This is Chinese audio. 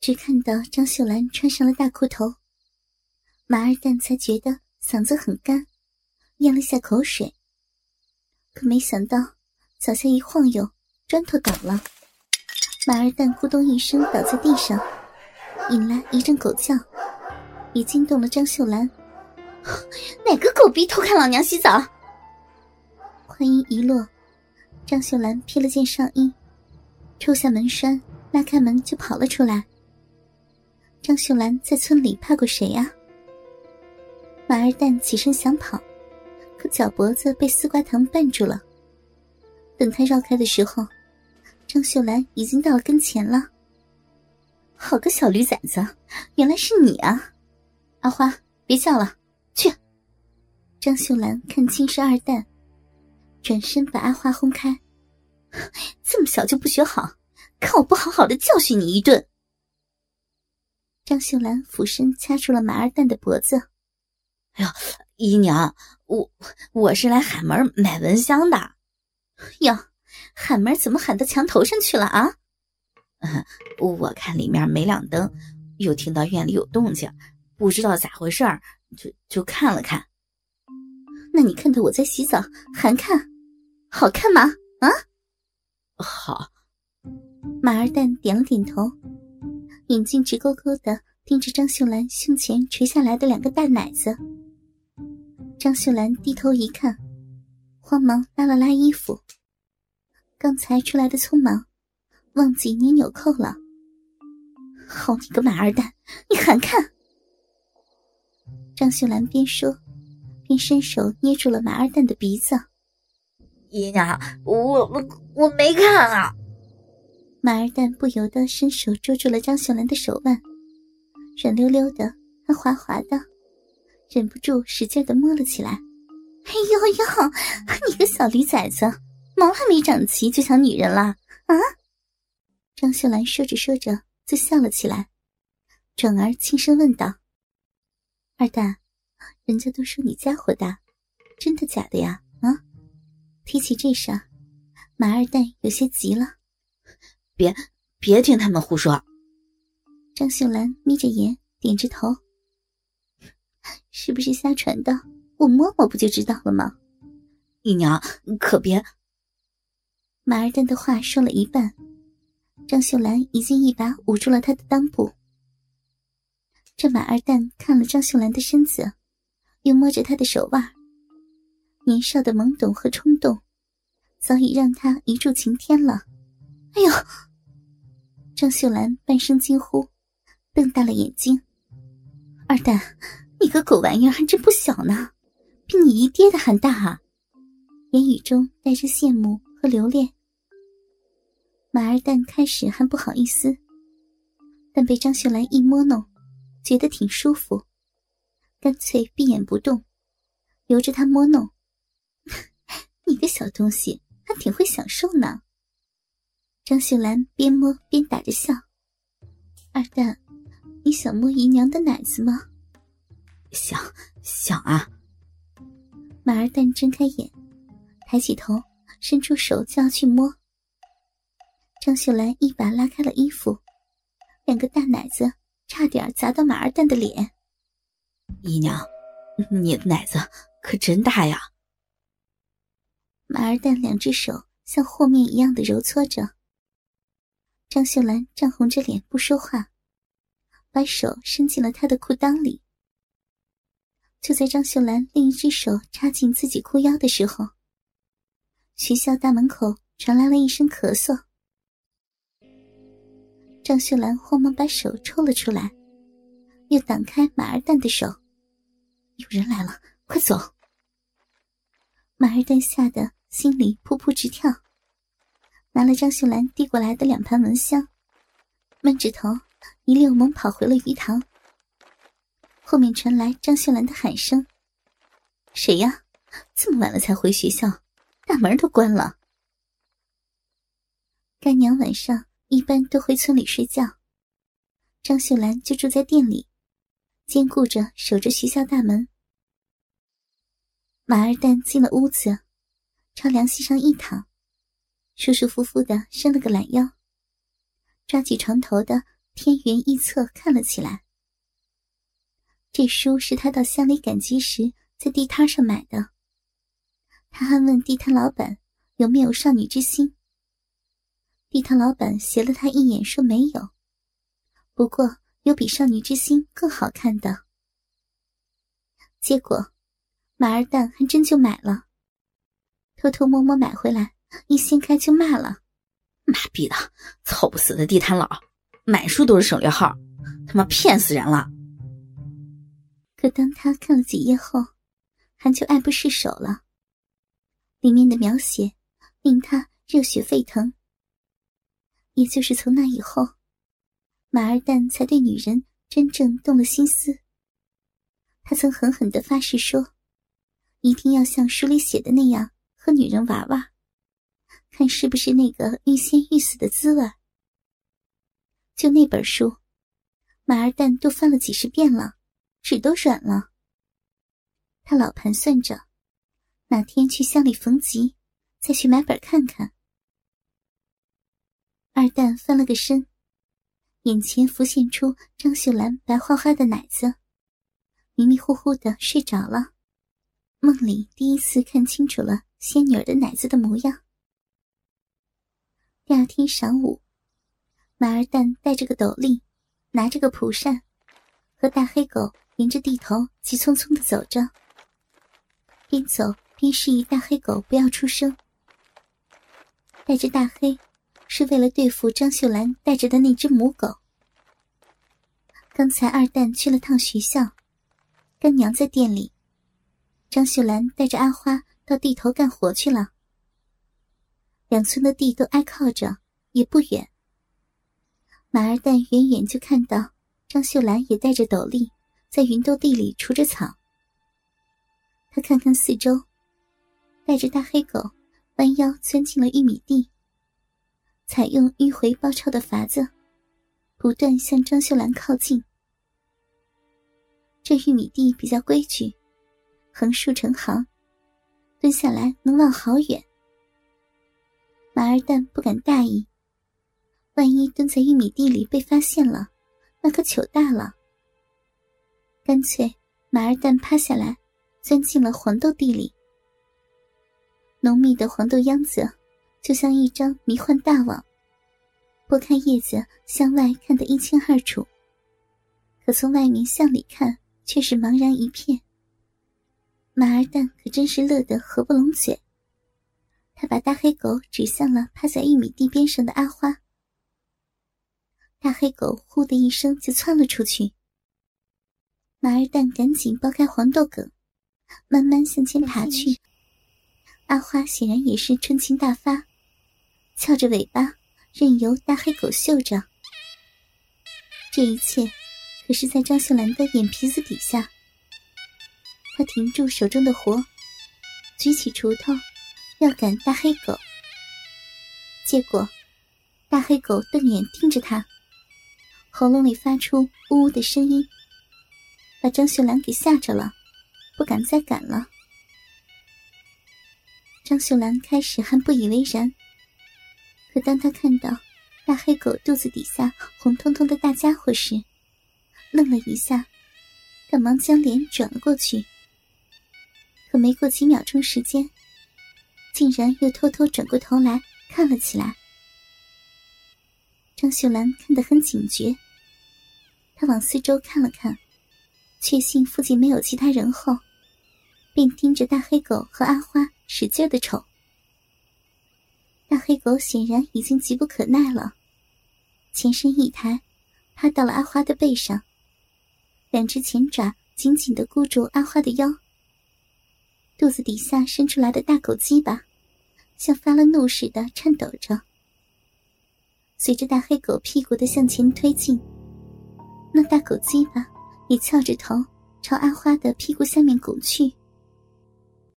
只看到张秀兰穿上了大裤头，马二蛋才觉得嗓子很干，咽了下口水。可没想到脚下一晃悠，砖头倒了，马二蛋咕咚一声倒在地上，引来一阵狗叫，也惊动了张秀兰。哪个狗逼偷看老娘洗澡？话音一落，张秀兰披了件上衣，抽下门栓，拉开门就跑了出来。张秀兰在村里怕过谁呀？马二蛋起身想跑，可脚脖子被丝瓜藤绊住了。等他绕开的时候，张秀兰已经到了跟前了。好个小驴崽子，原来是你啊！阿花，别叫了，去。张秀兰看清是二蛋，转身把阿花轰开。这么小就不学好，看我不好好的教训你一顿！张秀兰俯身掐住了马二蛋的脖子。“哎呦，姨娘，我我是来喊门买蚊香的。”“哟，喊门怎么喊到墙头上去了啊？”“我看里面没亮灯，又听到院里有动静，不知道咋回事儿，就就看了看。”“那你看到我在洗澡还看，好看吗？”“啊？”“好。”马二蛋点了点头。眼睛直勾勾的盯着张秀兰胸前垂下来的两个大奶子。张秀兰低头一看，慌忙拉了拉衣服。刚才出来的匆忙，忘记捏纽扣了。好你个马二蛋，你还看！张秀兰边说，边伸手捏住了马二蛋的鼻子。姨娘，我我我没看啊。马二蛋不由得伸手捉住了张秀兰的手腕，软溜溜的，还滑滑的，忍不住使劲的摸了起来。哎呦呦，你个小驴崽子，毛还没长齐就想女人了啊！张秀兰说着说着就笑了起来，转而轻声问道：“二蛋，人家都说你家伙大，真的假的呀？”啊！提起这事，马二蛋有些急了。别，别听他们胡说。张秀兰眯着眼，点着头。是不是瞎传的？我摸摸不就知道了吗？姨娘，可别。马二蛋的话说了一半，张秀兰已经一把捂住了他的裆部。这马二蛋看了张秀兰的身子，又摸着她的手腕，年少的懵懂和冲动，早已让他一柱擎天了。哎呦！张秀兰半声惊呼，瞪大了眼睛：“二蛋，你个狗玩意儿还真不小呢，比你姨爹的还大啊！”言语中带着羡慕和留恋。马二蛋开始还不好意思，但被张秀兰一摸弄，觉得挺舒服，干脆闭眼不动，由着他摸弄。你个小东西，还挺会享受呢。张秀兰边摸边打着笑：“二蛋，你想摸姨娘的奶子吗？”“想，想啊。”马二蛋睁开眼，抬起头，伸出手就要去摸。张秀兰一把拉开了衣服，两个大奶子差点砸到马二蛋的脸。“姨娘，你的奶子可真大呀！”马二蛋两只手像和面一样的揉搓着。张秀兰涨红着脸不说话，把手伸进了他的裤裆里。就在张秀兰另一只手插进自己裤腰的时候，学校大门口传来了一声咳嗽。张秀兰慌忙把手抽了出来，又挡开马二蛋的手。有人来了，快走！马二蛋吓得心里扑扑直跳。拿了张秀兰递过来的两盘蚊香，闷着头一溜猛跑回了鱼塘。后面传来张秀兰的喊声：“谁呀？这么晚了才回学校，大门都关了。”干娘晚上一般都回村里睡觉，张秀兰就住在店里，兼顾着守着学校大门。马二蛋进了屋子，朝凉席上一躺。舒舒服服的伸了个懒腰，抓起床头的天元一册看了起来。这书是他到乡里赶集时在地摊上买的。他还问地摊老板有没有少女之心。地摊老板斜了他一眼，说没有。不过有比少女之心更好看的。结果，马二蛋还真就买了，偷偷摸摸买回来，一掀开就骂了：“妈逼的，臭不死的地摊佬，买书都是省略号，他妈骗死人了！”可当他看了几页后，还就爱不释手了。里面的描写令他热血沸腾。也就是从那以后，马二蛋才对女人真正动了心思。他曾狠狠的发誓说，一定要像书里写的那样和女人玩玩，看是不是那个欲仙欲死的滋味。就那本书，马二蛋都翻了几十遍了，纸都软了。他老盘算着，哪天去乡里逢集，再去买本看看。二蛋翻了个身，眼前浮现出张秀兰白花花的奶子，迷迷糊糊的睡着了。梦里第一次看清楚了仙女儿的奶子的模样。第二天晌午，马二蛋带着个斗笠，拿着个蒲扇，和大黑狗沿着地头急匆匆的走着，边走边示意大黑狗不要出声，带着大黑。是为了对付张秀兰带着的那只母狗。刚才二蛋去了趟学校，干娘在店里，张秀兰带着阿花到地头干活去了。两村的地都挨靠着，也不远。马二蛋远远就看到张秀兰也带着斗笠，在芸豆地里除着草。他看看四周，带着大黑狗弯腰钻进了玉米地。采用迂回包抄的法子，不断向张秀兰靠近。这玉米地比较规矩，横竖成行，蹲下来能望好远。马二蛋不敢大意，万一蹲在玉米地里被发现了，那可糗大了。干脆马二蛋趴下来，钻进了黄豆地里。浓密的黄豆秧子。就像一张迷幻大网，拨开叶子向外看得一清二楚，可从外面向里看却是茫然一片。马二蛋可真是乐得合不拢嘴，他把大黑狗指向了趴在玉米地边上的阿花。大黑狗呼的一声就窜了出去，马二蛋赶紧剥开黄豆梗，慢慢向前爬去。阿花显然也是春情大发。翘着尾巴，任由大黑狗嗅着。这一切，可是在张秀兰的眼皮子底下。他停住手中的活，举起锄头，要赶大黑狗。结果，大黑狗瞪眼盯着他，喉咙里发出呜呜的声音，把张秀兰给吓着了，不敢再赶了。张秀兰开始还不以为然。可当他看到大黑狗肚子底下红彤彤的大家伙时，愣了一下，赶忙将脸转了过去。可没过几秒钟时间，竟然又偷偷转过头来看了起来。张秀兰看得很警觉，他往四周看了看，确信附近没有其他人后，便盯着大黑狗和阿花使劲的瞅。大黑狗显然已经急不可耐了，前身一抬，趴到了阿花的背上，两只前爪紧紧的箍住阿花的腰。肚子底下伸出来的大狗鸡巴，像发了怒似的颤抖着。随着大黑狗屁股的向前推进，那大狗鸡巴也翘着头朝阿花的屁股下面拱去。